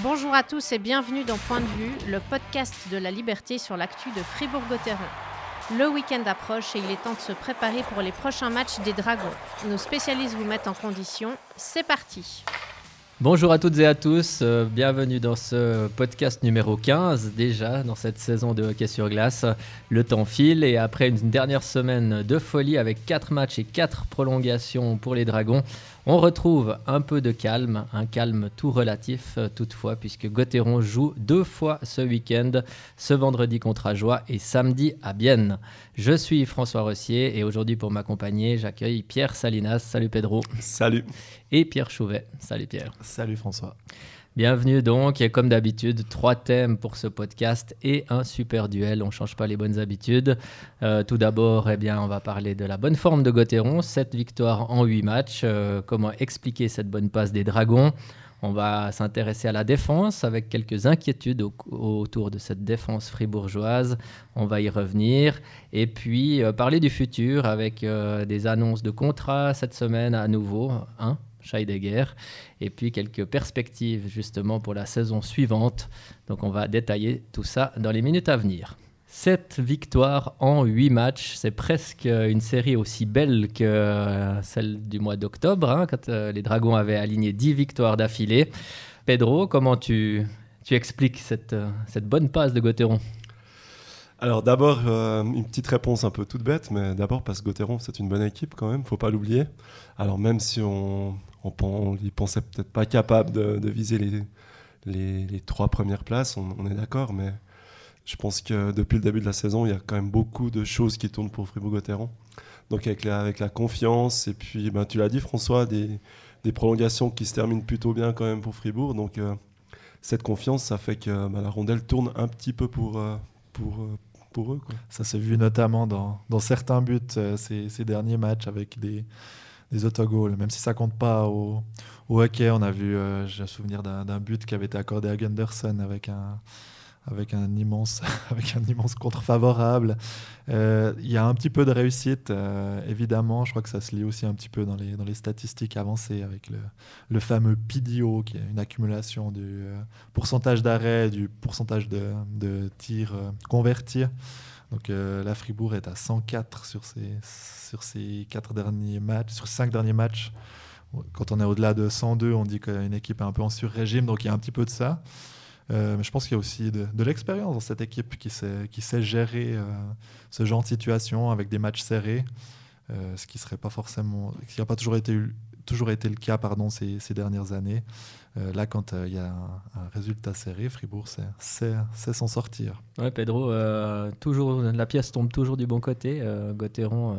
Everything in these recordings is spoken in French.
Bonjour à tous et bienvenue dans Point de vue, le podcast de la liberté sur l'actu de Fribourg-Gotteron. Le week-end approche et il est temps de se préparer pour les prochains matchs des Dragons. Nos spécialistes vous mettent en condition. C'est parti. Bonjour à toutes et à tous, euh, bienvenue dans ce podcast numéro 15 déjà dans cette saison de hockey sur glace. Le temps file et après une dernière semaine de folie avec 4 matchs et 4 prolongations pour les Dragons, on retrouve un peu de calme, un calme tout relatif euh, toutefois, puisque Gauthieron joue deux fois ce week-end, ce vendredi contre Ajoie et samedi à Bienne. Je suis François Rossier et aujourd'hui pour m'accompagner, j'accueille Pierre Salinas. Salut Pedro. Salut. Et Pierre Chouvet. Salut Pierre. Salut François. Bienvenue donc, et comme d'habitude, trois thèmes pour ce podcast et un super duel. On ne change pas les bonnes habitudes. Euh, tout d'abord, eh bien, on va parler de la bonne forme de Gauthieron, 7 victoires en 8 matchs. Euh, comment expliquer cette bonne passe des Dragons? On va s'intéresser à la défense avec quelques inquiétudes autour de cette défense fribourgeoise. On va y revenir. Et puis euh, parler du futur avec des annonces de contrats cette semaine à nouveau. Hein? Scheidegger, et puis quelques perspectives justement pour la saison suivante. Donc on va détailler tout ça dans les minutes à venir. Sept victoires en huit matchs, c'est presque une série aussi belle que celle du mois d'octobre, hein, quand euh, les Dragons avaient aligné 10 victoires d'affilée. Pedro, comment tu, tu expliques cette, euh, cette bonne passe de Gauthieron? Alors d'abord, euh, une petite réponse un peu toute bête, mais d'abord parce que Gauthieron, c'est une bonne équipe quand même, faut pas l'oublier. Alors même si on, on, pensait peut-être pas capable de, viser les, les, trois premières places, on, est d'accord, mais je pense que depuis le début de la saison, il y a quand même beaucoup de choses qui tournent pour Fribourg-Gotteron. Donc avec la, avec la confiance, et puis ben, tu l'as dit François, des, des, prolongations qui se terminent plutôt bien quand même pour Fribourg. Donc euh, cette confiance, ça fait que ben, la rondelle tourne un petit peu pour, euh, pour, pour eux. Ça s'est vu notamment dans, certains buts ces, ces, derniers matchs avec des, des autogols, même si ça compte pas au, hockey. On a vu, euh, j'ai un souvenir d'un but qui avait été accordé à Gunderson avec un, avec un immense, avec un immense contre favorable. Euh, il y a un petit peu de réussite, euh, évidemment. Je crois que ça se lit aussi un petit peu dans les, dans les statistiques avancées avec le, le fameux PDO, qui est une accumulation du pourcentage d'arrêt, du pourcentage de, de tirs convertis. Donc la Fribourg est à 104 sur ses sur ces quatre derniers matchs, sur cinq derniers matchs. Quand on est au-delà de 102, on dit qu'une équipe est un peu en sur-régime, donc il y a un petit peu de ça. Euh, mais je pense qu'il y a aussi de, l'expérience dans cette équipe qui sait, gérer euh, ce genre de situation avec des matchs serrés, euh, ce qui serait pas n'a pas toujours été, le cas ces dernières années. là, quand il y a un, résultat serré, Fribourg sait, s'en sortir. Ouais, Pedro, toujours, la pièce tombe toujours du bon côté. Gauthieron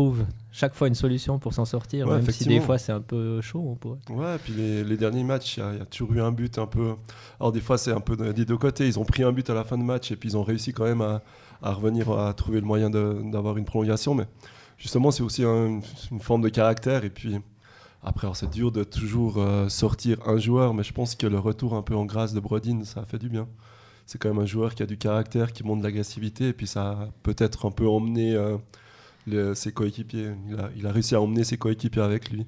trouve chaque fois une solution pour s'en sortir, même si des fois c'est un peu chaud. On pourrait. Ouais, puis les, derniers matchs, il y, a toujours eu un but un peu. Alors des fois c'est un peu des deux côtés. Ils ont pris un but à la fin de match et puis ils ont réussi quand même à, revenir à trouver le moyen d'avoir une prolongation. Mais justement, c'est aussi une forme de caractère. Et puis après, c'est dur de toujours euh, sortir un joueur, mais je pense que le retour un peu en grâce de Brodin, ça a fait du bien. C'est quand même un joueur qui a du caractère, qui montre de l'agressivité, et puis ça a peut-être un peu emmené. Euh, ses coéquipiers. Il a, réussi à emmener ses coéquipiers avec lui.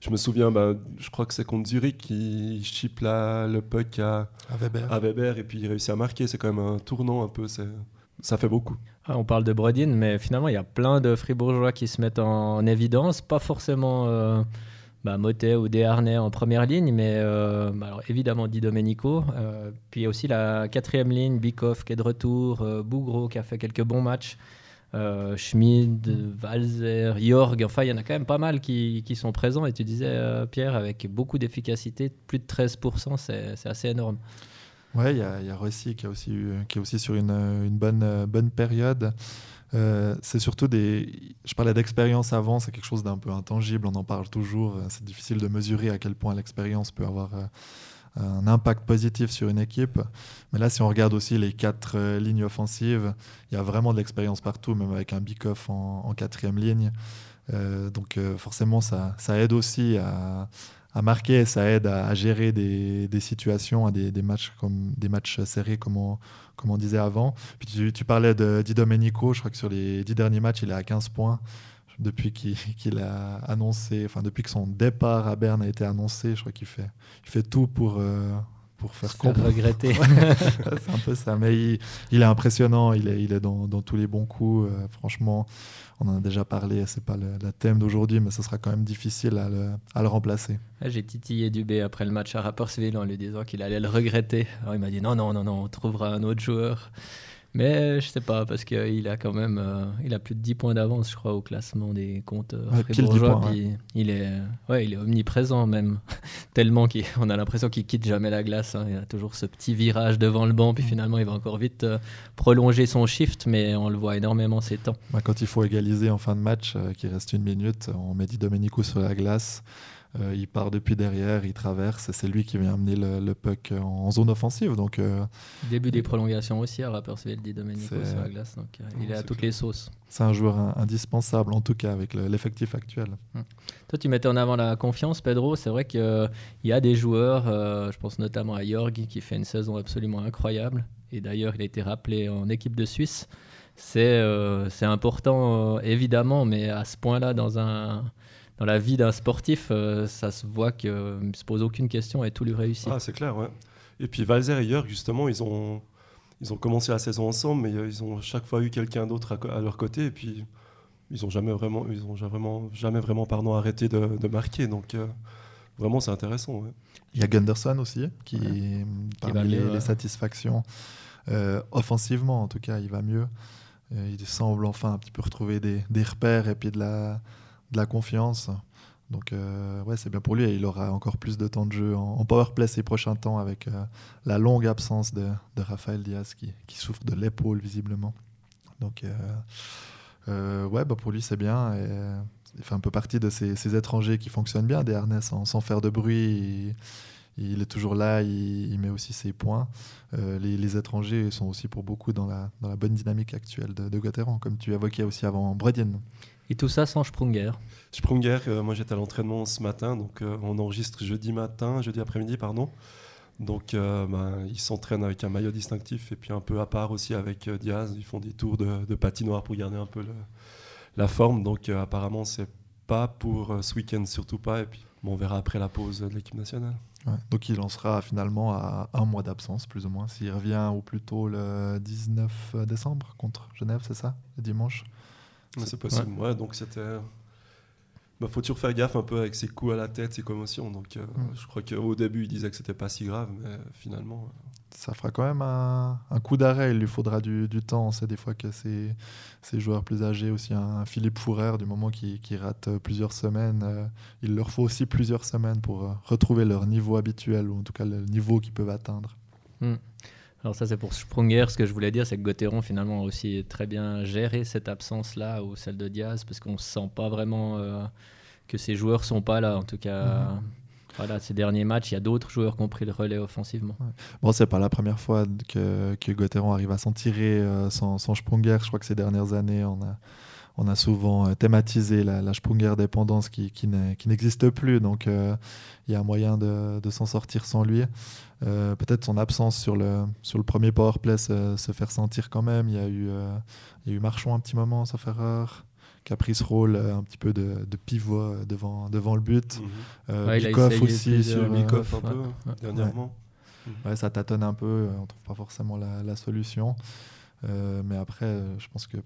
Je me souviens, bah, je crois que c'est contre Zurich qui chip le puck à, Weber. et puis il réussit à marquer. C'est quand même un tournant un peu. Ça fait beaucoup. Ah, on parle de Brodin, mais finalement, il y a plein de Fribourgeois qui se mettent en, évidence. Pas forcément euh, bah, Motet ou Desharnais en première ligne, mais euh, bah, alors, évidemment Di Domenico. Euh, puis il y a aussi la quatrième ligne, Bikoff qui est de retour, euh, Bougro qui a fait quelques bons matchs. Euh, Schmid, Walzer, Jorg, enfin il y en a quand même pas mal qui, sont présents et tu disais euh, Pierre avec beaucoup d'efficacité, plus de 13%, c'est assez énorme. Ouais, il y a, Rossi qui, a aussi, qui est aussi sur une, une bonne, bonne période. Euh, c'est surtout des. Je parlais d'expérience avant, c'est quelque chose d'un peu intangible, on en parle toujours. C'est difficile de mesurer à quel point l'expérience peut avoir un impact positif sur une équipe. Mais là, si on regarde aussi les quatre euh, lignes offensives, il y a vraiment de l'expérience partout, même avec un Bikoff en, en quatrième ligne. Euh, donc euh, forcément, ça, ça, aide aussi à, marquer, ça aide à, gérer des, des situations, à des, des, matchs comme des matchs serrés, comme on, comme on disait avant. Puis tu, tu parlais de Di Domenico, je crois que sur les dix derniers matchs, il est à 15 points depuis qu'il a annoncé, enfin depuis que son départ à Berne a été annoncé, je crois qu'il fait, il fait tout pour, euh, pour faire faire regretter. c'est un peu ça. Mais il, il est impressionnant. Il est, il est dans, dans tous les bons coups. Euh, franchement, on en a déjà parlé. C'est pas le, le thème d'aujourd'hui, mais ce sera quand même difficile à le, à le remplacer. Ah, J'ai titillé Dubé après le match à Rapperswil en lui disant qu'il allait le regretter. Alors il m'a dit non, non, non, non, on trouvera un autre joueur. Mais je sais pas, parce qu'il a quand même euh, il a plus de 10 points d'avance, je crois, au classement des comptes Ouais, pile 10 fribourgeois. points, puis il, est, ouais, il est omniprésent même. Tellement qu'on a l'impression qu'il quitte jamais la glace. hein. Il a toujours ce petit virage devant le banc, puis finalement il va encore vite euh, prolonger son shift, mais on le voit énormément ces temps. Bah, quand il faut égaliser en fin de match, euh, qu'il reste une minute, on met Di Domenico sur la glace. Euh, il part depuis derrière, il traverse, c'est lui qui vient amener le, le puck en, zone offensive. Donc, euh, Début des prolongations aussi à Rapperswil, dit Domenico sur la glace. Donc euh, il est à toutes clair. les sauces. c'est un joueur in- indispensable, en tout cas avec le- l'effectif actuel. Toi, tu mettais en avant la confiance, Pedro. C'est vrai qu'il y a des joueurs, euh, je pense notamment à Jorg, qui fait une saison absolument incroyable. Et d'ailleurs, il a été rappelé en équipe de Suisse. C'est important, évidemment, mais à ce point-là, dans, un, dans la vie d'un sportif, euh, ça se voit qu'il ne se pose aucune question et tout lui réussit. Ah, c'est clair, ouais. Et puis Valzer et Jörg, justement, ils ont, ils ont commencé la saison ensemble, mais euh, ils ont chaque fois eu quelqu'un d'autre à, leur côté, et puis ils ont jamais vraiment, ils ont jamais vraiment, jamais vraiment pardon, arrêté de, de marquer. Donc euh, vraiment, c'est intéressant. ouais. Il y a Gunderson aussi, qui, Ouais. parmi va les, mieux, les ouais. satisfactions, euh, offensivement en tout cas, il va mieux. Euh, il semble enfin un petit peu retrouver des, des repères et puis de la, de la confiance. Donc euh, ouais, c'est bien pour lui et il aura encore plus de temps de jeu en, en powerplay ces prochains temps avec euh, la longue absence de, de Rafael Diaz qui, qui souffre de l'épaule visiblement. Donc euh, euh, ouais, bah pour lui c'est bien. Et, euh, il fait un peu partie de ces, ces étrangers qui fonctionnent bien, des harnais sans, faire de bruit. Il, est toujours là, il, met aussi ses points. Les, les étrangers sont aussi pour beaucoup dans la, dans la bonne dynamique actuelle de, de comme tu évoquais aussi avant Bredien. Et tout ça sans Sprunger. Sprunger, euh, moi j'étais à l'entraînement ce matin, donc euh, on enregistre jeudi matin, jeudi après-midi, pardon. Donc euh, ben, ils s'entraînent avec un maillot distinctif et puis un peu à part aussi avec euh, Diaz. Ils font des tours de, de patinoire pour garder un peu le- la forme. Donc euh, apparemment c'est pas pour euh, ce week-end, surtout pas. Et puis bon, on verra après la pause de l'équipe nationale. Ouais. Donc il en sera finalement à un mois d'absence, plus ou moins, s'il revient au plus tôt le 19 décembre contre Genève, c'est ça, le dimanche? C'est possible. Ouais. donc c'était. Bah, faut toujours faire gaffe un peu avec ses coups à la tête, ses commotions. Donc euh, Mm. je crois qu'au début il disait que c'était pas si grave, mais finalement. euh, ça fera quand même un, un coup d'arrêt. Il lui faudra du, du temps. On sait des fois que ces, ces joueurs plus âgés, aussi un Philippe Fourrer, du moment qui, qui rate euh, plusieurs semaines, euh, il leur faut aussi plusieurs semaines pour euh, retrouver leur niveau habituel, ou en tout cas le niveau qu'ils peuvent atteindre. Alors ça c'est pour Sprunger. Ce que je voulais dire, c'est que Gauthieron finalement a aussi très bien géré cette absence-là ou celle de Diaz, parce qu'on ne sent pas vraiment euh, que ces joueurs sont pas là. En tout cas, Mhm. voilà, ces derniers matchs, il y a d'autres joueurs qui ont pris le relais offensivement. Bon, c'est pas la première fois que, que Gauthieron arrive à s'en tirer euh, sans, sans Sprunger. Je crois que ces dernières années, on a, on a souvent euh, thématisé la, la Sprunger dépendance qui, qui n'existe plus. Donc, euh, il y a un moyen de, de s'en sortir sans lui. Euh, Peut-être son absence sur le, sur le premier powerplay se, se faire sentir quand même. Il y a eu, euh, il y a eu Marchand un petit moment, sauf erreur, qui a pris ce rôle euh, un petit peu de, de pivot devant, devant le but. Euh, Ouais, il a Bikoff aussi sur, Bikoff un ouais, peu ouais. dernièrement. Ouais, ça tâtonne un peu, on trouve pas forcément la, la solution. Euh, mais après, je pense que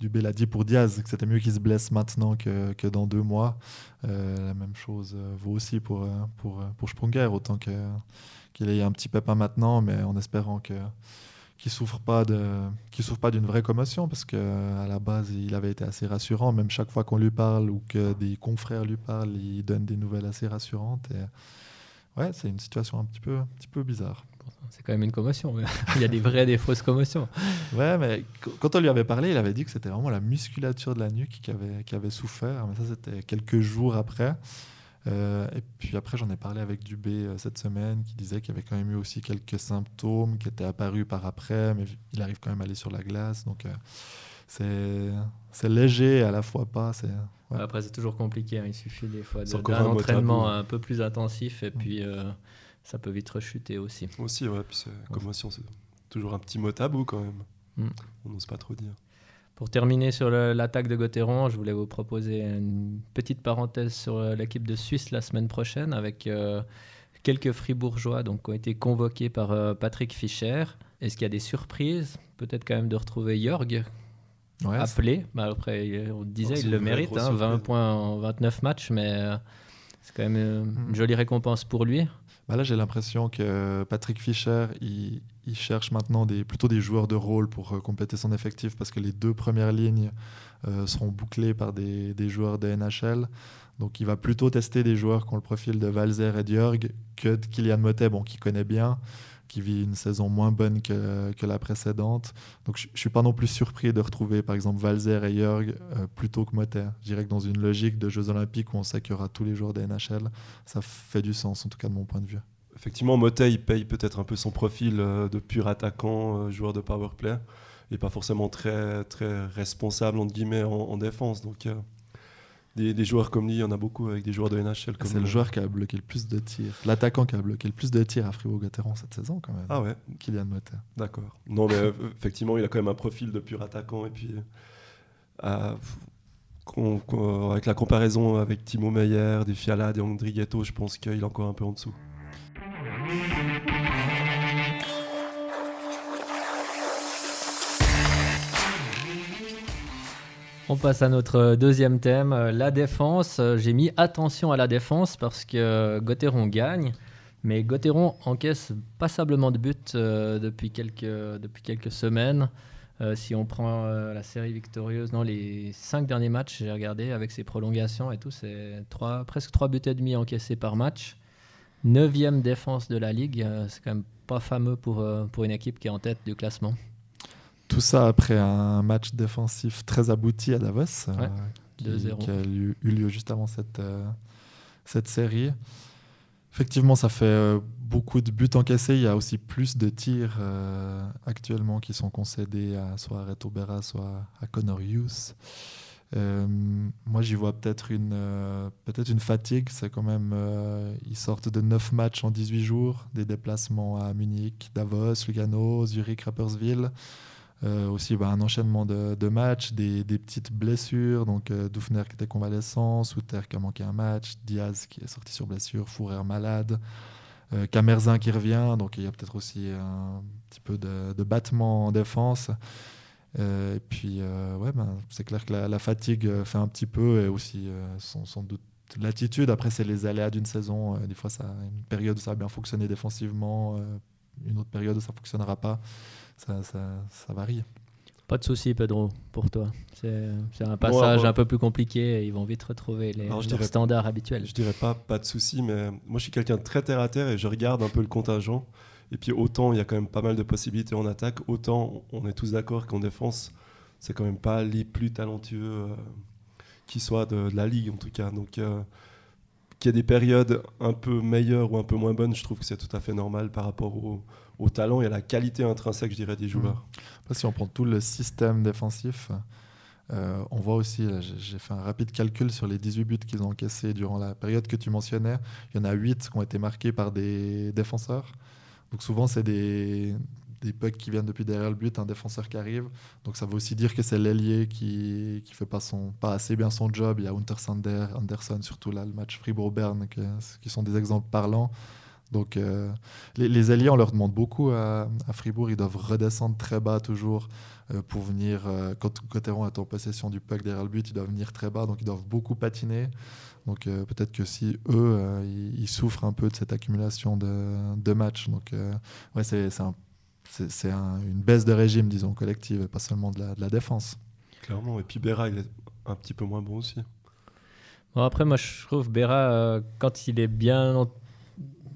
L'a dit pour Diaz, que c'était mieux qu'il se blesse maintenant que, dans deux mois. Euh, la même chose euh, vaut aussi pour, euh, pour, pour Sprunger, autant qu'il ait un petit pépin maintenant, mais en espérant que qu'il souffre pas de qu'il souffre pas d'une vraie commotion parce que à la base il avait été assez rassurant même chaque fois qu'on lui parle ou que des confrères lui parlent il donne des nouvelles assez rassurantes et ouais c'est une situation un petit peu un petit peu bizarre C'est quand même une commotion. il y a des vraies et des fausses commotions. Ouais, mais qu- quand on lui avait parlé, il avait dit que c'était vraiment la musculature de la nuque qui avait, qui avait souffert. Mais ça, c'était quelques jours après. Euh, et puis après, j'en ai parlé avec Dubé euh, cette semaine, qui disait qu'il y avait quand même eu aussi quelques symptômes qui étaient apparus par après, mais il arrive quand même à aller sur la glace. Donc, euh, c'est léger et à la fois pas. C'est ouais. Après, c'est toujours compliqué. hein. Il suffit des fois de- d'un un mot entraînement un peu plus intensif et puis euh, ça peut vite rechuter aussi. Aussi, ouais. Puis c'est- commotion, c'est toujours un petit mot tabou quand même. Mm. On n'ose pas trop dire. Pour terminer sur le- l'attaque de Gauthieron, je voulais vous proposer une petite parenthèse sur euh, l'équipe de Suisse la semaine prochaine avec euh, quelques Fribourgeois donc, qui ont été convoqués par euh, Patrick Fischer. Est-ce qu'il y a des surprises? Peut-être quand même de retrouver Jorg Ouais, appelé. Bah, après, on disait, Oh, il le mérite, hein, 20 surprise. points en 29 matchs, mais euh, c'est quand même une jolie récompense pour lui. Bah là, j'ai l'impression que Patrick Fischer, il, cherche maintenant plutôt des joueurs de rôle pour euh, compléter son effectif parce que les deux premières lignes euh, seront bouclées par des, des joueurs de NHL. Donc, il va plutôt tester des joueurs qui ont le profil de Valzer et Diorg que de Kylian Motet, bon, qui connaît bien, qui vit une saison moins bonne que, que la précédente. Donc, je ne suis pas non plus surpris de retrouver, par exemple, Valzer et Jörg euh, plutôt que Motet. Je dirais que dans une logique de Jeux Olympiques où on sait qu'il y aura tous les joueurs de NHL, ça fait du sens, en tout cas de mon point de vue. Effectivement, Motet, il paye peut-être un peu son profil euh, de pur attaquant, euh, joueur de power play, et pas forcément très, très responsable, entre guillemets, en, en défense. Donc, des, des joueurs comme lui, il y en a beaucoup avec des joueurs de NHL. comme C'est le joueur qui a bloqué le plus de tirs, l'attaquant qui a bloqué le plus de tirs à Fribourg-Gotteron cette saison quand même. Ah ouais, Kylian Motet. d'accord. Non, mais euh, effectivement, il a quand même un profil de pur attaquant, et puis. euh, qu'on- qu'on- avec la comparaison avec Timo Meyer, des Fiala, des Andri Ghetto, je pense qu'il est encore un peu en dessous. On passe à notre deuxième thème, euh, la défense. Euh, J'ai mis attention à la défense parce que Gauthieron gagne, mais Gauthieron encaisse passablement de buts euh, depuis, quelques, semaines. Euh, si on prend euh, la série victorieuse, non, les cinq derniers matchs, j'ai regardé avec ses prolongations et tout, c'est trois- presque 3 buts et demi encaissés par match. Neuvième défense de la ligue, euh, c'est quand même pas fameux euh, pour une équipe qui est en tête du classement. Tout ça après un match défensif très abouti à Davos, euh, Ouais, qui, 2-0. qui a eu, eu lieu juste avant cette, euh, cette série. Effectivement, ça fait euh, beaucoup de buts encaissés. Il y a aussi plus de tirs euh, actuellement qui sont concédés à soit à Reto Berra, soit à Connor Hughes. Euh, moi, j'y vois peut-être une, euh, peut-être une fatigue. C'est quand même. ils sortent de 9 matchs en 18 jours, des déplacements à Munich, Davos, Lugano, Zurich, Rapperswil. Euh, aussi bah, un enchaînement de, matchs, des, petites blessures. Donc euh, Dufner qui était convalescent, Souter qui a manqué un match, Diaz qui est sorti sur blessure, Fourer malade, euh, Camerzin qui revient. Donc il y a peut-être aussi un petit peu de, battement en défense. Euh, et puis, euh, ouais, ben, c'est clair que la, fatigue fait un petit peu et aussi sans, sans doute l'attitude. Après, c'est les aléas d'une saison. Des fois, ça une période où ça a bien fonctionné défensivement, une autre période où ça ne fonctionnera pas. Ça, ça, ça varie. Pas de souci, Pedro, pour toi. C'est c'est un passage un peu plus compliqué et ils vont vite retrouver les, Alors, je dirais- standards habituels. Je dirais pas pas de souci, mais moi je suis quelqu'un de très terre à terre et je regarde un peu le contingent. Et puis autant il y a quand même pas mal de possibilités en attaque, autant on est tous d'accord qu'en défense, c'est quand même pas les plus talentueux euh, qui soient de, de la ligue en tout cas. Donc euh, qu'il y ait des périodes un peu meilleures ou un peu moins bonnes, je trouve que c'est tout à fait normal par rapport au, au talent et à la qualité intrinsèque, je dirais, des joueurs. Après, si on prend tout le système défensif, euh, on voit aussi, j'ai fait un rapide calcul sur les 18 buts qu'ils ont encaissés durant la période que tu mentionnais. Il y en a 8 qui ont été marqués par des défenseurs. Donc souvent, c'est des, des pucks qui viennent depuis derrière le but, un défenseur qui arrive. Donc ça veut aussi dire que c'est l'ailier qui qui fait pas, son, pas assez bien son job. Il y a Hunter Sander, Anderson, surtout là, le match Fribourg-Berne, qui sont des exemples parlants. Donc euh, les, les alliés, on leur demande beaucoup à, Fribourg. Ils doivent redescendre très bas toujours euh, pour venir. euh, quand Cotteron est en possession du puck derrière le but, ils doivent venir très bas. Donc ils doivent beaucoup patiner. Donc euh, peut-être que si eux, ils, souffrent un peu de cette accumulation de, de matchs. Donc ouais, c'est un- c'est- c'est un- une baisse de régime, disons, collective, et pas seulement de la, de la défense. Clairement. Et puis Berra, il est un petit peu moins bon aussi. Bon, après, moi, je trouve Berra, euh, quand il est bien en-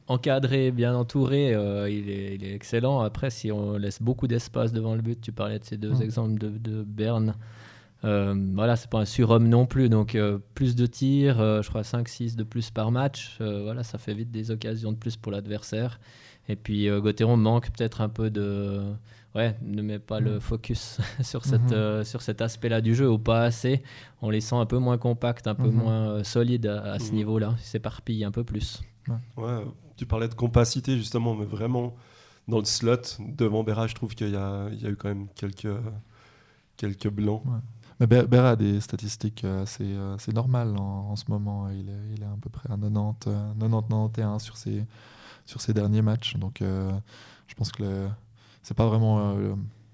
encadré, bien entouré, euh, il, est, il est excellent. Après, si on laisse beaucoup d'espace devant le but, tu parlais de ces deux Mm. exemples de, de Berne. Euh, voilà, c'est pas un surhomme non plus. Donc, euh, plus de tirs, euh, je crois 5-6 de plus par match. euh, voilà, ça fait vite des occasions de plus pour l'adversaire. Et puis, euh, Gauthieron manque peut-être un peu de. Ouais, ne met pas le Mm. focus sur, cette, Mhm. euh, sur cet aspect-là du jeu, ou pas assez. On les sent un peu moins compacts, un peu Mhm. moins euh, solides à, à ce Mhm. niveau-là. Ils s'éparpillent un peu plus. Ouais, tu parlais de compacité justement, mais vraiment dans le slot devant Berra, je trouve qu'il y a, il y a eu quand même quelques, quelques blancs. Mais Ber- Berra a des statistiques euh, assez, assez normales en, en ce moment. Il est, il est à peu près à 90, euh, 90 91 sur ses, sur ses derniers matchs. Donc je pense que c'est pas vraiment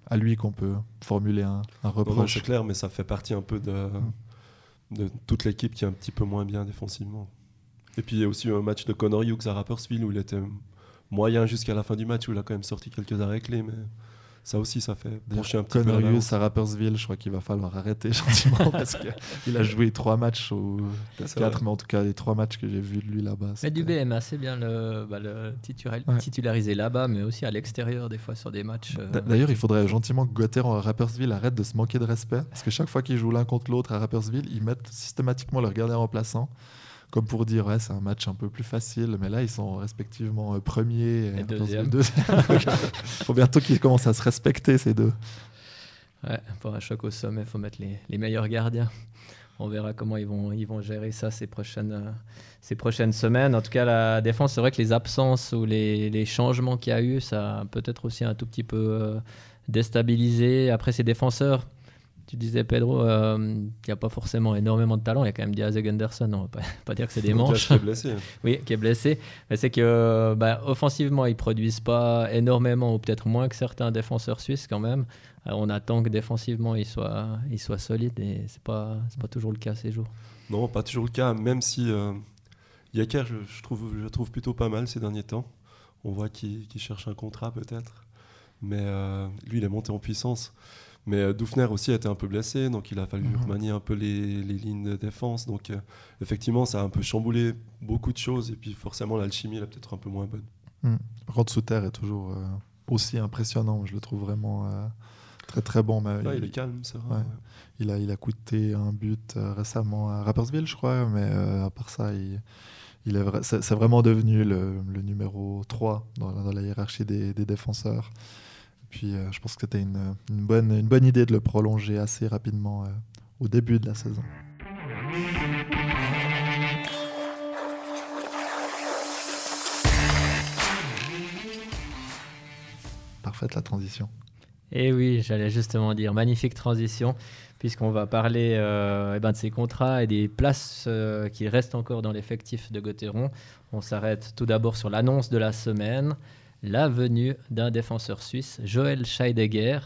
à lui qu'on peut formuler un, reproche. C'est clair, mais ça fait partie un peu de, de toute l'équipe qui est un petit peu moins bien défensivement. Et puis il y a aussi un match de Connor Hughes à Rappersville où il était moyen jusqu'à la fin du match, où il a quand même sorti quelques arrêts clés. Mais ça aussi, ça fait pencher un petit Connor peu. Hughes à Rappersville, je crois qu'il va falloir arrêter gentiment parce qu'il a joué trois matchs ou quatre, mais en tout cas les trois matchs que j'ai vus de lui là-bas. Mais Dubé aime assez bien le, bah, le titulariser là-bas, mais aussi à l'extérieur des fois sur des matchs. Euh, d'ailleurs, il faudrait gentiment que Gotteron à Rappersville arrête de se manquer de respect parce que chaque fois qu'ils jouent l'un contre l'autre à Rappersville, ils mettent systématiquement leur gardien remplaçant comme pour dire ouais c'est un match un peu plus facile mais là ils sont respectivement euh, premier et, deuxième, il faut bientôt qu'ils commencent à se respecter ces deux ouais pour un choc au sommet il faut mettre les, les, meilleurs gardiens on verra comment ils vont, ils vont gérer ça ces prochaines, euh, ces prochaines semaines. En tout cas, la défense, c'est vrai que les absences ou les, les changements qu'il y a eu, ça a peut-être aussi un tout petit peu euh, déstabilisé. Après, ces défenseurs, tu disais, Pedro, euh, qu'il n'y a pas forcément énormément de talent. Il y a quand même Diaz et Gunderson. On ne va pas, dire que c'est des manches. Qui est blessé. oui, qui est blessé. Mais c'est que bah, offensivement, ils ne produisent pas énormément, ou peut-être moins que certains défenseurs suisses quand même. Euh, on attend que défensivement, ils soient, ils soient solides et ce n'est pas, pas toujours le cas ces jours. Non, pas toujours le cas, même si euh, Yaker, je, je, trouve, je trouve plutôt pas mal ces derniers temps. On voit qu'il cherche un contrat peut-être. Mais euh, lui, il est monté en puissance. Mais euh, Dufner aussi a été un peu blessé, donc il a fallu mhm. remanier un peu les, lignes de défense. Donc euh, effectivement, ça a un peu chamboulé beaucoup de choses. Et puis forcément, l'alchimie, elle est peut-être un peu moins bonne. Mmh. Rod Souter est toujours euh, aussi impressionnant. Je le trouve vraiment très très bon. Mais il, est calme, c'est vrai. Il, a, il a coûté un but récemment à Rappersville, je crois. Mais à part ça, il, il est c'est, vraiment devenu le, le, numéro 3 dans, dans la hiérarchie des, des défenseurs. Puis euh, je pense que une, bonne, une bonne idée de le prolonger assez rapidement euh, au début de la saison. Parfaite la transition. Et eh oui, j'allais justement dire, magnifique transition, puisqu'on va parler euh, eh ben, de ces contrats et des places qui restent encore dans l'effectif de Gauthieron. On s'arrête tout d'abord sur l'annonce de la semaine la venue d'un défenseur suisse, Joël Scheidegger.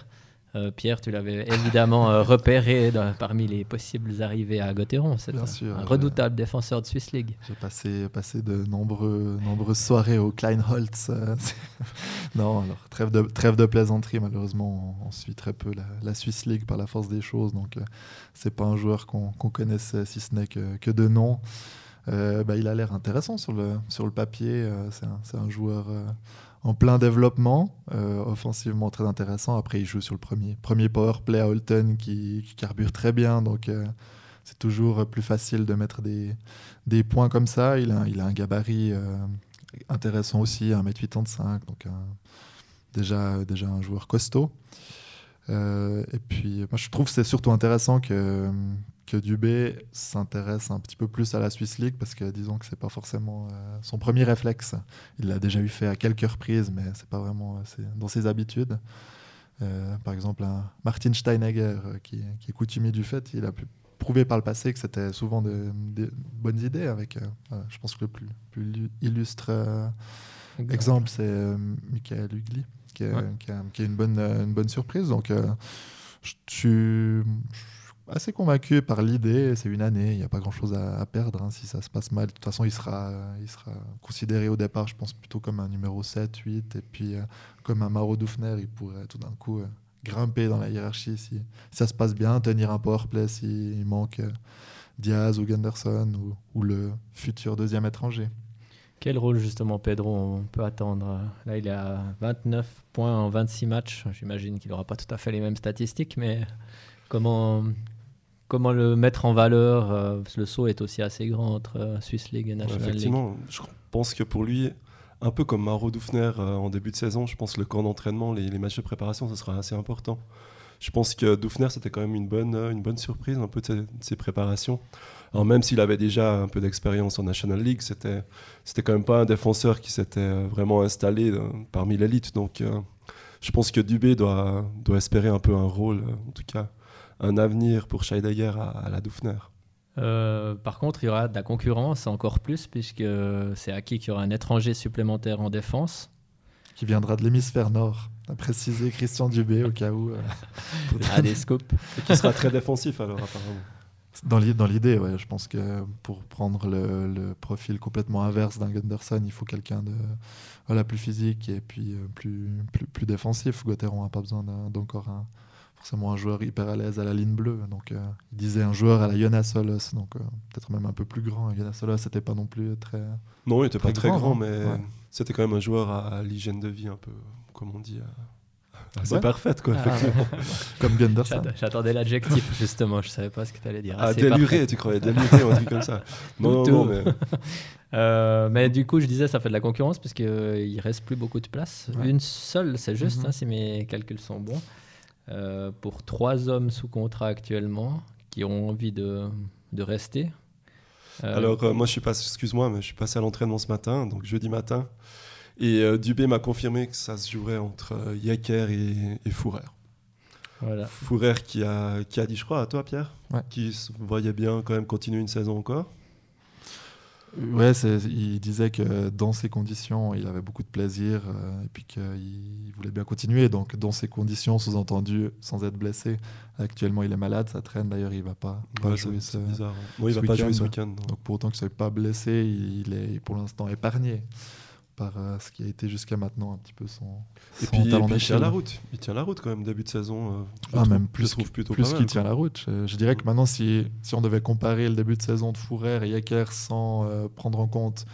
Euh, Pierre, tu l'avais évidemment euh, repéré parmi les possibles arrivées à Gauthieron. C'est un, redoutable défenseur de Swiss League. J'ai passé, passé de nombreux, nombreuses soirées au Kleinholz. Euh, non, alors trêve de, trêve de plaisanterie. Malheureusement, on, suit très peu la, Swiss League par la force des choses. Donc, c'est pas un joueur qu'on connaissait, si ce n'est que, que, de nom. Bah, il a l'air intéressant sur le, sur le papier. c'est un, un, joueur en plein développement, euh, offensivement très intéressant. Après, il joue sur le premier, premier power play à Holton qui, carbure très bien, donc euh, c'est toujours plus facile de mettre des, points comme ça. Il a, il a un gabarit euh, intéressant aussi, 1m85, donc déjà, déjà un joueur costaud. et puis, moi, je trouve que c'est surtout intéressant que, que Dubé s'intéresse un petit peu plus à la Swiss League parce que disons que c'est pas forcément euh, son premier réflexe. Il l'a déjà eu fait à quelques reprises, mais c'est pas vraiment euh, dans ses habitudes. Euh, par exemple, un Martin Steinegger, qui, est coutumier du fait, il a pu prouver par le passé que c'était souvent de, bonnes idées. Avec, je pense que le plus, plus illustre exemple, c'est Michael Ugli, qui est, qui, est, une, bonne, une bonne surprise. Donc, je suis assez convaincu par l'idée. C'est une année, il n'y a pas grand-chose à, perdre hein, si ça se passe mal. De toute façon, il sera, il sera considéré au départ, je pense, plutôt comme un numéro 7, 8. Et puis, euh, comme un Maro Dufner, il pourrait tout d'un coup euh, grimper dans la hiérarchie si, ça se passe bien, tenir un powerplay s'il manque euh, Diaz ou Gunderson ou, le futur deuxième étranger. Quel rôle justement Pedro on peut attendre Là il a 29 points en 26 matchs. J'imagine qu'il n'aura pas tout à fait les mêmes statistiques, mais comment, comment le mettre en valeur euh, Le saut est aussi assez grand entre euh, Swiss League et National League. Effectivement, je pense que pour lui, un peu comme Maro Dufner euh, en début de saison, je pense que le camp d'entraînement, les, matchs de préparation, ce sera assez important. Je pense que Dufner, c'était quand même une bonne, une bonne surprise, un peu de ses, préparations. Alors même s'il avait déjà un peu d'expérience en National League, c'était, c'était quand même pas un défenseur qui s'était vraiment installé parmi l'élite. Donc je pense que Dubé doit, doit espérer un peu un rôle, en tout cas un avenir pour Scheidegger à, la Dufner. Euh, par contre, il y aura de la concurrence encore plus, puisque c'est acquis qu'il y aura un étranger supplémentaire en défense. Qui viendra de l'hémisphère nord, a précisé Christian Dubé au cas où. euh, Ah, des. Et qui sera très défensif alors apparemment. Dans l'i- dans l'idée, ouais, je pense que pour prendre le, le profil complètement inverse d'un Gunderson, il faut quelqu'un de voilà, plus physique et puis euh, plus, plus, plus défensif. Gauthieron n'a pas besoin d'encore un, forcément un joueur hyper à l'aise à la ligne bleue. Donc, euh, il disait un joueur à la Jonas Solos, donc euh, peut-être même un peu plus grand. Jonas Solos, c'était pas non plus très. Non, il était pas Très grand, grand, hein. mais Ouais. c'était quand même un joueur à, à l'hygiène de vie un peu, comme on dit. à- assez Ouais. parfaite quoi. Ah, effectivement. Comme Gunderson. J'att- J'attendais l'adjectif, justement. Je savais pas ce que tu allais dire. Ah, c'est déluré, tu croyais déluré ou un truc comme ça. Non, non, mais Euh, mais du coup, je disais, ça fait de la concurrence parce qu'il ne reste plus beaucoup de place. Ouais. Une seule, c'est juste, Mhm. hein, si mes calculs sont bons, euh, pour trois hommes sous contrat actuellement qui ont envie de, de rester. Euh, Alors, euh, moi, je suis passé, excuse-moi, mais je suis passé à l'entraînement ce matin, donc jeudi matin. Et euh, Dubé m'a confirmé que ça se jouerait entre euh, Yecker et, et Fourer. voilà. Fourer qui a, qui a dit, je crois, à toi, Pierre, Ouais. qui se voyait bien quand même continuer une saison encore. Ouais, il disait que dans ces conditions, il avait beaucoup de plaisir euh, et puis qu'il voulait bien continuer. Donc, dans ces conditions, sous-entendu, sans être blessé. Actuellement, il est malade, ça traîne. D'ailleurs, il va pas, pas Ouais, jouer ce. bizarre. hein. Il ce va pas jouer ce week-end. Donc, pour autant qu'il soit pas blessé, il est pour l'instant épargné par euh, ce qui a été jusqu'à maintenant un petit peu son, Et son puis, et talent puis il tient la route. Il tient la route quand même, début de saison. euh, je Ah, trouve- même je plus trouve plutôt plus qu'il tient la route. Je, je dirais que maintenant, si, si on devait comparer le début de saison de Fourer et Yecker sans euh, prendre en compte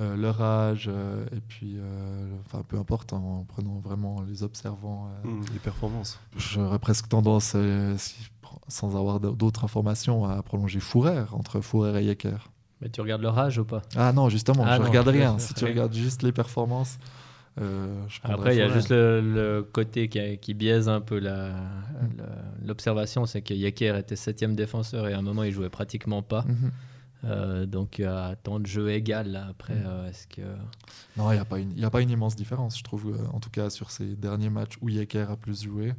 euh, leur âge euh, et puis, euh, enfin, peu importe, hein, en prenant vraiment les observants, Hum, les performances. j'aurais presque tendance, si- sans avoir d'autres informations, à prolonger Fourer entre Fourer et Yecker. Mais tu regardes leur âge ou pas Ah non, justement, Ah je non. regarde rien. si tu regardes juste les performances, euh, je Après, il y a juste le, le côté qui, qui biaise un peu l'observation, c'est que Yecker était septième défenseur et à un moment, il jouait pratiquement pas. Mhm. Euh, donc, à temps de jeu égal, là, après, Mm. euh, est-ce que... Non, il n'y a, pas une- il y a pas une immense différence, je trouve, euh, en tout cas sur ces derniers matchs où Yecker a plus joué.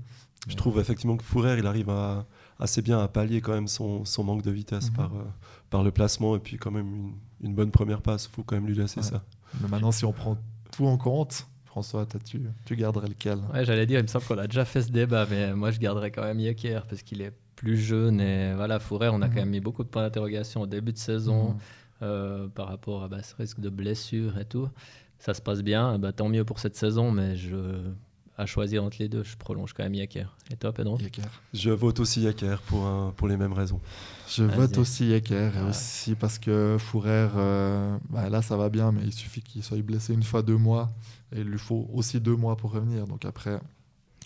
Je trouve effectivement que Fourer, il arrive à, assez bien à pallier quand même son, son manque de vitesse Mhm. par, euh, par le placement et puis quand même une, une bonne première passe. faut quand même lui laisser Ouais. ça. Mais maintenant, si on prend tout en compte, François, tu, tu garderais lequel? Ouais, j'allais dire, il me semble qu'on a déjà fait ce débat, mais moi, je garderais quand même Yecker parce qu'il est plus jeune et voilà, Fourer, on a Mhm. quand même mis beaucoup de points d'interrogation au début de saison. Mhm. euh, par rapport à bah, ce risque de blessure et tout. Ça se passe bien, bah, tant mieux pour cette saison, mais je, à choisir entre les deux, je prolonge quand même Yaker. Et toi, Pedro? Yecker. Je vote aussi Yaker pour, un- pour les mêmes raisons. Je vote aussi Yecker, et aussi parce que Fourer, euh, bah, là ça va bien, mais il suffit qu'il soit blessé une fois deux mois, et il lui faut aussi deux mois pour revenir. Donc après,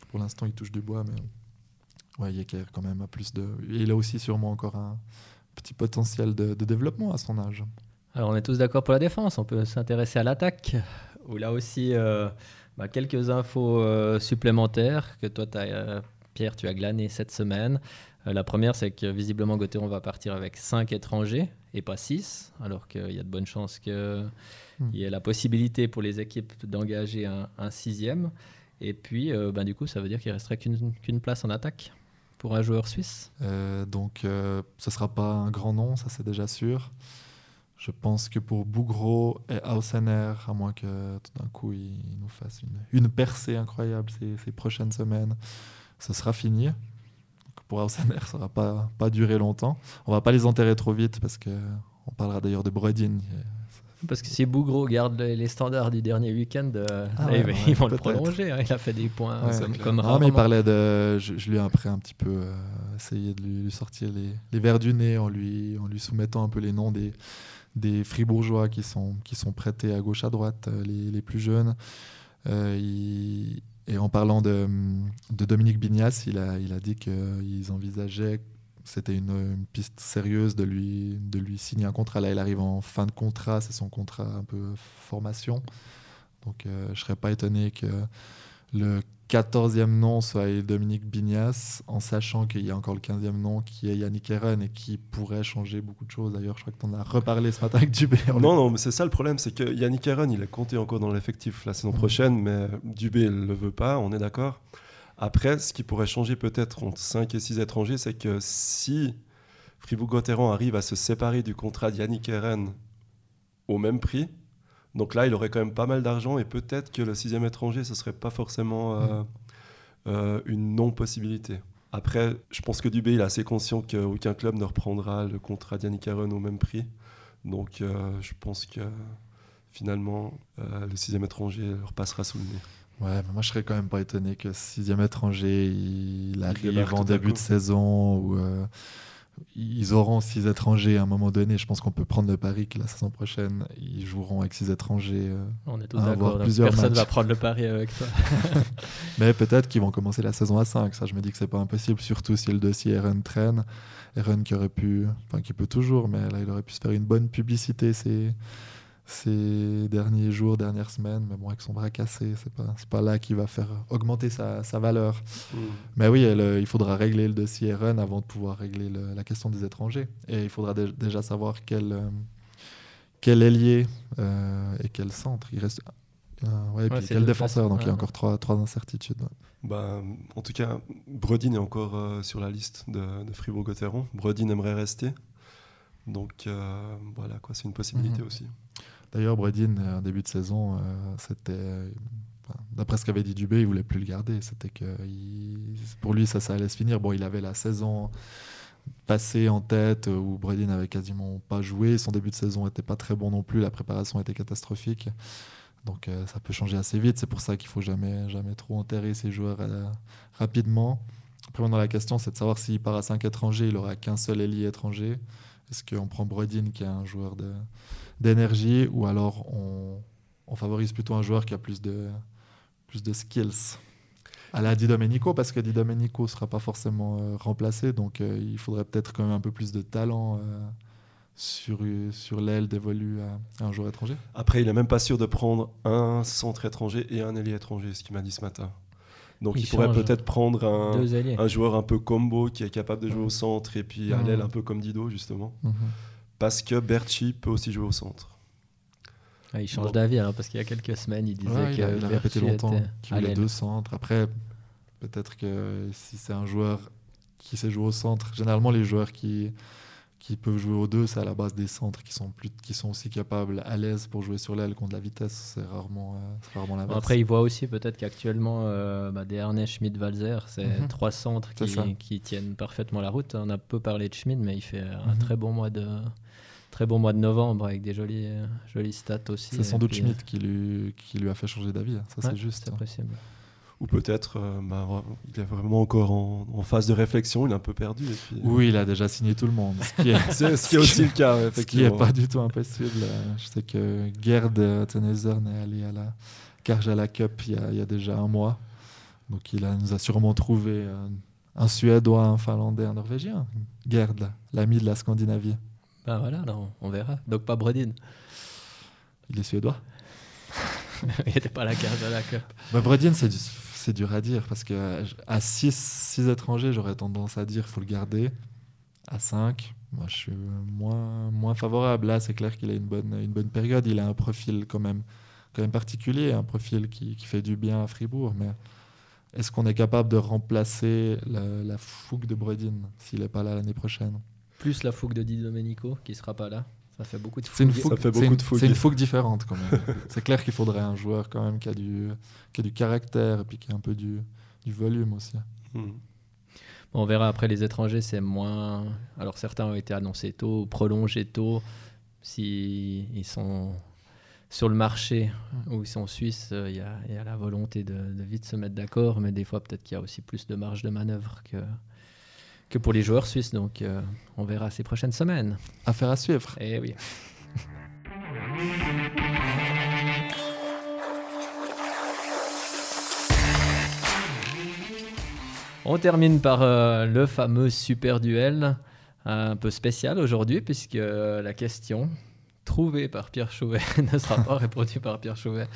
pour l'instant, il touche du bois, mais ouais, Yecker quand même a plus de. il a aussi sûrement encore un petit potentiel de, de développement à son âge. Alors, on est tous d'accord pour la défense. On peut s'intéresser à l'attaque, où là aussi, euh, bah, quelques infos euh, supplémentaires que toi, euh, Pierre, tu as glané cette semaine. Euh, la première, c'est que visiblement, Gauthieron va partir avec 5 étrangers et pas 6, alors qu'il y a de bonnes chances qu'il Hmm. y ait la possibilité pour les équipes d'engager un, un sixième. Et puis, euh, bah, du coup, ça veut dire qu'il resterait qu'une qu'une place en attaque pour un joueur suisse. Euh, donc euh, ce sera pas un grand nom, ça c'est déjà sûr. Je pense que pour Bougro et Hausener, à moins que tout d'un coup il nous fasse une, une percée incroyable ces, ces prochaines semaines, ce sera fini. Donc pour Hausener, ça va pas, pas durer longtemps. On va pas les enterrer trop vite parce que on parlera d'ailleurs de Brodin. Parce que si Bougro garde les, standards du dernier week-end, euh, Ah ouais, ils, ouais, ils vont le prolonger. hein. Il a fait des points Ouais, comme, comme Ah, rarement. mais il parlait de. Je, je lui ai après un petit peu euh, essayé de lui, lui sortir les, les vers du nez en lui, en lui soumettant un peu les noms des, des fribourgeois qui sont, qui sont prêtés à gauche à droite, euh, les, les plus jeunes. Euh, et en parlant de, de Dominique Bignas, il a, il a dit qu'ils envisageaient, c'était une, une piste sérieuse de lui, de lui signer un contrat. Là, il arrive en fin de contrat, c'est son contrat un peu formation. Donc, euh, je ne serais pas étonné que le 14e nom soit Dominique Bignas, en sachant qu'il y a encore le 15e nom qui est Yannick Eren et qui pourrait changer beaucoup de choses. D'ailleurs, je crois que tu en as reparlé ce matin avec Dubé. Non, non, mais c'est ça le problème, c'est que Yannick Aaron, il est compté encore dans l'effectif la saison prochaine, mais Dubé ne le veut pas, on est d'accord. Après, ce qui pourrait changer peut-être entre 5 et 6 étrangers, c'est que si Fribourg-Gotteron arrive à se séparer du contrat d'Yannick Eren au même prix. Donc là, il aurait quand même pas mal d'argent et peut-être que le sixième étranger, ce serait pas forcément euh, euh, une non-possibilité. Après, je pense que Dubé il est assez conscient qu'aucun club ne reprendra le contrat d'Yannick Eren au même prix. Donc euh, je pense que finalement, le sixième étranger leur passera sous le nez. Ouais, mais moi je serais quand même pas étonné que sixième étranger, il arrive en début de saison ou ils auront six étrangers à un moment donné. Je pense qu'on peut prendre le pari que la saison prochaine, ils joueront avec six étrangers. Euh, On est tous d'accord. Personne ne va prendre le pari avec toi. Mais peut-être qu'ils vont commencer la saison à 5. Ça, je me dis que c'est pas impossible, surtout si le dossier Eren traîne. Eren qui aurait pu, enfin qui peut toujours, mais là, il aurait pu se faire une bonne publicité. C'est ces derniers jours, dernières semaines. Mais bon, avec son bras cassé, c'est pas, pas là qui va faire augmenter sa, sa valeur. Mm. Mais oui, il faudra régler le dossier RN avant de pouvoir régler la question des étrangers. Et il faudra déjà savoir quel, euh, quel ailier euh, et quel centre. Il reste. Euh, ouais, puis quel défenseur. Donc il y a encore trois, trois incertitudes. Bah, en tout cas, Bredin est encore sur la liste de, de Fribourg-Gotteron. Bredin aimerait rester. Donc voilà, quoi, c'est une possibilité mhm. aussi. D'ailleurs, Bredin, euh, en début de saison, euh, c'était. D'après ce qu'avait dit Dubé, il voulait plus le garder. C'était que pour lui, ça, ça allait se finir. Bon, il avait la saison passée en tête où Bredin n'avait quasiment pas joué. Son début de saison n'était pas très bon non plus. La préparation était catastrophique. Donc euh, ça peut changer assez vite. C'est pour ça qu'il faut jamais, trop enterrer ses joueurs rapidement. Après, maintenant, la question, c'est de savoir s'il part à 5 étrangers, il n'aura qu'un seul ailier étranger. Est-ce qu'on prend Bredin, qui est un joueur de, d'énergie ou alors on, favorise plutôt un joueur qui a plus de, plus de skills à la Di Domenico parce que Di Domenico ne sera pas forcément euh, remplacé donc euh, il faudrait peut-être quand même un peu plus de talent euh, sur, sur l'aile d'évoluer à, un joueur étranger. Après, il n'est même pas sûr de prendre un centre étranger et un ailier étranger, ce qu'il m'a dit ce matin. Donc il, pourrait peut-être prendre un, un, joueur un peu combo qui est capable de jouer au centre et puis à l'aile un peu comme Dido justement. Mhm parce que Berchi peut aussi jouer au centre. Ah, il change d'avis, hein, parce qu'il y a quelques semaines, il disait qu'il a, répété longtemps qu'il voulait deux centres. Après, peut-être que si c'est un joueur qui sait jouer au centre, généralement les joueurs qui, qui peuvent jouer aux deux, c'est à la base des centres qui sont, plus, qui sont aussi capables, à l'aise pour jouer sur l'aile contre la vitesse. C'est rarement, euh, rarement l'inverse. Après, il voit aussi peut-être qu'actuellement, euh, bah, des Ernest, Schmidt, Valzer, c'est mhm. trois centres qui, qui, tiennent parfaitement la route. On a peu parlé de Schmidt, mais il fait un mhm. très bon mois de très bon mois de novembre avec des jolies, jolies stats aussi. C'est sans doute Schmidt qui lui, qui lui a fait changer d'avis. Hein. Ça, c'est juste. C'est possible. Ou peut-être euh, bah, il est vraiment encore en, phase de réflexion, il est un peu perdu. Et Oui, il a déjà signé tout le monde. Ce qui est, ce qui est aussi le cas. Ce qui n'est pas du tout impossible. Je sais que Gerd Tenezern est allé à la Karjala Cup il y, a, il y, a, déjà un mois. Donc il a, nous a sûrement trouvé un, un Suédois, un Finlandais, un Norvégien. Gerd, l'ami de la Scandinavie. Ben voilà, on verra. Donc pas Bredin. Il est suédois. il n'était pas à la carte de la Cup. Bah, Bredin, c'est dur à dire parce que à 6 étrangers, j'aurais tendance à dire qu'il faut le garder. À 5, moi je suis moins, moins favorable. Là, c'est clair qu'il a une bonne, une bonne période. Il a un profil quand même, quand même particulier, un profil qui, qui fait du bien à Fribourg. Mais est-ce qu'on est capable de remplacer la, la fougue de Bredin s'il n'est pas là l'année prochaine? Plus la fougue de Di Domenico qui sera pas là. Ça fait beaucoup de fougue. C'est une fougue, ça fait beaucoup de fougue. C'est une fougue différente quand même. c'est clair qu'il faudrait un joueur quand même qui a du, qui a du caractère et puis qui a un peu du, du volume aussi. Hmm. on verra après les étrangers, c'est moins. Alors certains ont été annoncés tôt, prolongés tôt. Si ils sont sur le marché ou ils sont en Suisse, euh, il y, y, a la volonté de, de vite se mettre d'accord, mais des fois peut-être qu'il y a aussi plus de marge de manœuvre que que pour les joueurs suisses. Donc, euh, on verra ces prochaines semaines. Affaire à suivre. Eh oui. On termine par euh, le fameux super duel, un peu spécial aujourd'hui, puisque euh, la question trouvé par Pierre Chauvet ne sera pas répondu par Pierre Chauvet.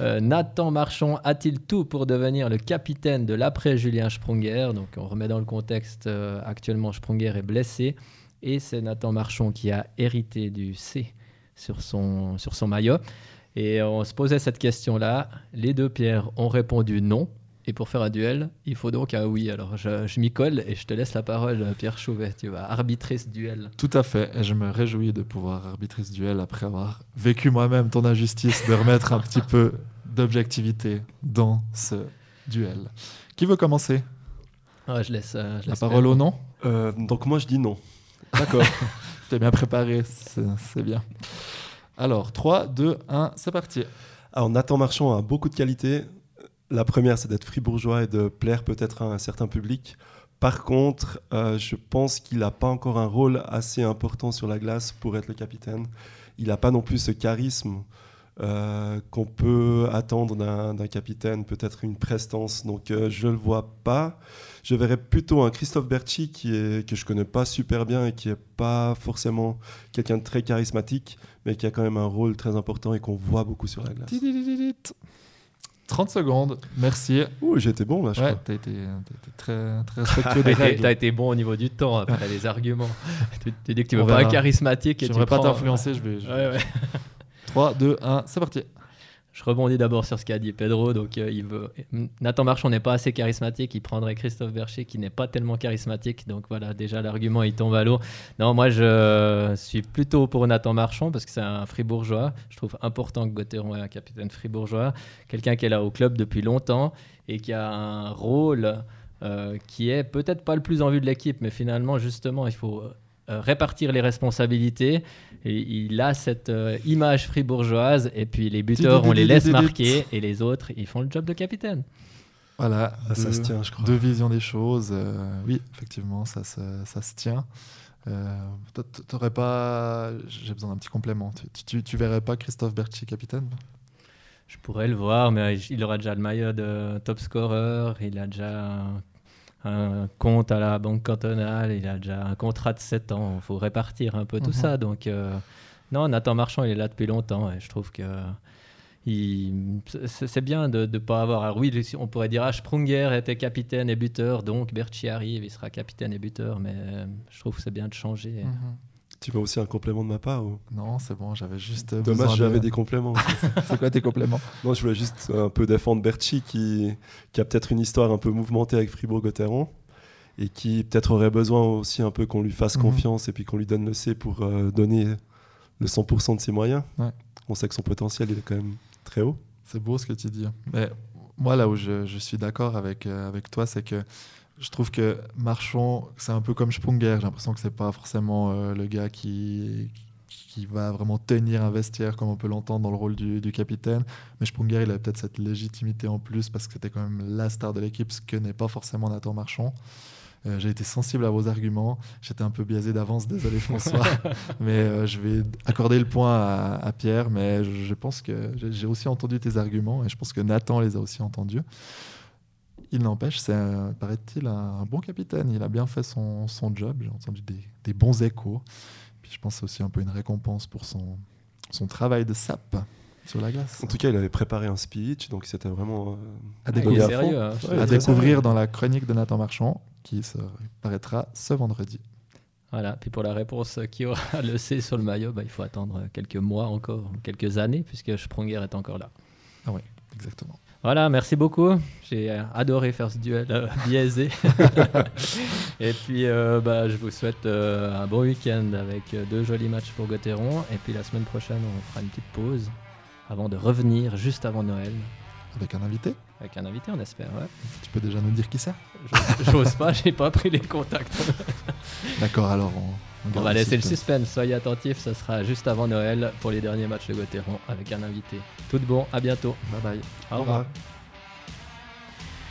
Euh, Nathan Marchand a-t-il tout pour devenir le capitaine de l'après Julien Sprunger? Donc on remet dans le contexte, euh, actuellement Sprunger est blessé et c'est Nathan Marchand qui a hérité du C sur son, sur son maillot. Et on se posait cette question-là. Les deux Pierres ont répondu non. Et pour faire un duel, il faut donc un oui. Alors je, je m'y colle et je te laisse la parole, Pierre Chouvet. Tu vas arbitrer ce duel. Tout à fait. Et je me réjouis de pouvoir arbitrer ce duel après avoir vécu moi-même ton injustice de remettre un petit peu d'objectivité dans ce duel. Qui veut commencer? Ouais, je laisse, euh, je La parole au nom? Euh, donc moi je dis non. D'accord. T'es bien préparé, c'est c'est bien. Alors, 3, 2, 1, c'est parti. Alors Nathan Marchand a beaucoup de qualités. La première, c'est d'être fribourgeois et de plaire peut-être à un certain public. Par contre, euh, je pense qu'il n'a pas encore un rôle assez important sur la glace pour être le capitaine. Il n'a pas non plus ce charisme euh, qu'on peut attendre d'un capitaine, peut-être une prestance. Donc euh, je ne le vois pas. Je verrais plutôt un Christophe Berchi qui que je connais pas super bien et qui n'est pas forcément quelqu'un de très charismatique, mais qui a quand même un rôle très important et qu'on voit beaucoup sur la glace. Tididididit. 30 secondes, merci. Ouh, j'ai été bon là, je Ouais, crois. t'as été, t'as été très, très respectueux T'as des été, règles. t'as été bon au niveau du temps après les arguments. tu, tu dis que tu veux pas charismatique et tu J'aimerais pas prends- t'influencer, je vais. je- Ouais, ouais. 3, 2, 1, c'est parti. Je rebondis d'abord sur ce qu'a dit Pedro. Donc, euh, il veut... Nathan Marchand n'est pas assez charismatique. Il prendrait Christophe Bercher qui n'est pas tellement charismatique. Donc voilà, déjà l'argument il tombe à l'eau. Non, moi je suis plutôt pour Nathan Marchand parce que c'est un fribourgeois. Je trouve important que Gauthieron ait un capitaine fribourgeois. Quelqu'un qui est là au club depuis longtemps et qui a un rôle euh, qui est peut-être pas le plus en vue de l'équipe, mais finalement, justement, il faut répartir les responsabilités. Et il a cette euh, image fribourgeoise, et puis les buteurs, on les laisse marquer, et les autres, ils font le job de capitaine. Voilà, Ah, ça deux, se tient, je crois. deux visions des choses. euh, oui, effectivement, ça, se- ça se tient. Euh, T'aurais pas. J'ai besoin d'un petit complément. Tu, tu, tu verrais pas Christophe Berchi capitaine? Je pourrais le voir, mais il aura déjà le maillot de top scorer, il a déjà un, compte à la banque cantonale, il a déjà un contrat de 7 ans. Il faut répartir un peu tout Mhm. ça. Donc, euh, non, Nathan Marchand, il est là depuis longtemps, et je trouve que. il- C'est bien de ne pas avoir. Alors oui, on pourrait dire ah, Sprunger était capitaine et buteur, donc Berchi arrive, il sera capitaine et buteur, mais je trouve que c'est bien de changer. Tu veux aussi un complément de ma part ou... Non, c'est bon, j'avais juste. Dommage, de- j'avais des compléments. C'est quoi tes compléments? Non, je voulais juste un peu défendre Berchi qui, qui a peut-être une histoire un peu mouvementée avec Fribourg-Gotteron et qui peut-être aurait besoin aussi un peu qu'on lui fasse Mhm. confiance et puis qu'on lui donne le C pour euh, donner le 100% de ses moyens. Ouais. On sait que son potentiel il est quand même très haut. C'est beau ce que tu dis. Mais moi, là où je, je suis d'accord avec, euh, avec toi, c'est que je trouve que Marchand, c'est un peu comme Sprunger. J'ai l'impression que c'est pas forcément euh, le gars qui, qui va vraiment tenir un vestiaire comme on peut l'entendre dans le rôle du, du capitaine. Mais Sprunger, il a peut-être cette légitimité en plus parce que c'était quand même la star de l'équipe, ce que n'est pas forcément Nathan Marchand. Euh, J'ai été sensible à vos arguments. J'étais un peu biaisé d'avance, désolé François. mais euh, je vais accorder le point à, à Pierre. Mais je, je pense que j'ai aussi entendu tes arguments et je pense que Nathan les a aussi entendus. Il n'empêche, c'est, paraît-il, un, bon capitaine. Il a bien fait son, son job. J'ai entendu des, des bons échos. Puis je pense que c'est aussi un peu une récompense pour son, son travail de sap sur la glace. En tout cas, il avait préparé un speech, donc c'était vraiment. euh, À à sérieux, hein, Ouais, à découvrir sérieux. dans la chronique de Nathan Marchand qui se paraîtra ce vendredi. Voilà, puis pour la réponse qui aura le C sur le maillot, bah, il faut attendre quelques mois encore, quelques années, puisque Sprunger est encore là. Exactement. Voilà, merci beaucoup. J'ai euh, adoré faire ce duel euh, biaisé. et puis, euh, bah, je vous souhaite euh, un bon week-end avec deux jolis matchs pour Gauthieron. Et puis la semaine prochaine, on fera une petite pause avant de revenir juste avant Noël Avec un invité, avec un invité, on espère. Ouais. tu peux déjà nous dire qui c'est? J'ose pas, j'ai pas pris les contacts. D'accord, alors on, On va laisser le suspense. soyez attentifs, ça sera juste avant Noël pour les derniers matchs de Gauthieron avec un invité. Tout de bon, à bientôt. Bye bye. Au revoir.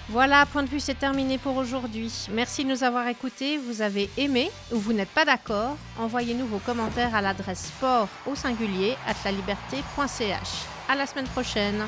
Voilà, point de vue, c'est terminé pour aujourd'hui. Merci de nous avoir écoutés. Vous avez aimé ou vous n'êtes pas d'accord Envoyez-nous vos commentaires à l'adresse sport au singulier at la liberté.ch. À la semaine prochaine.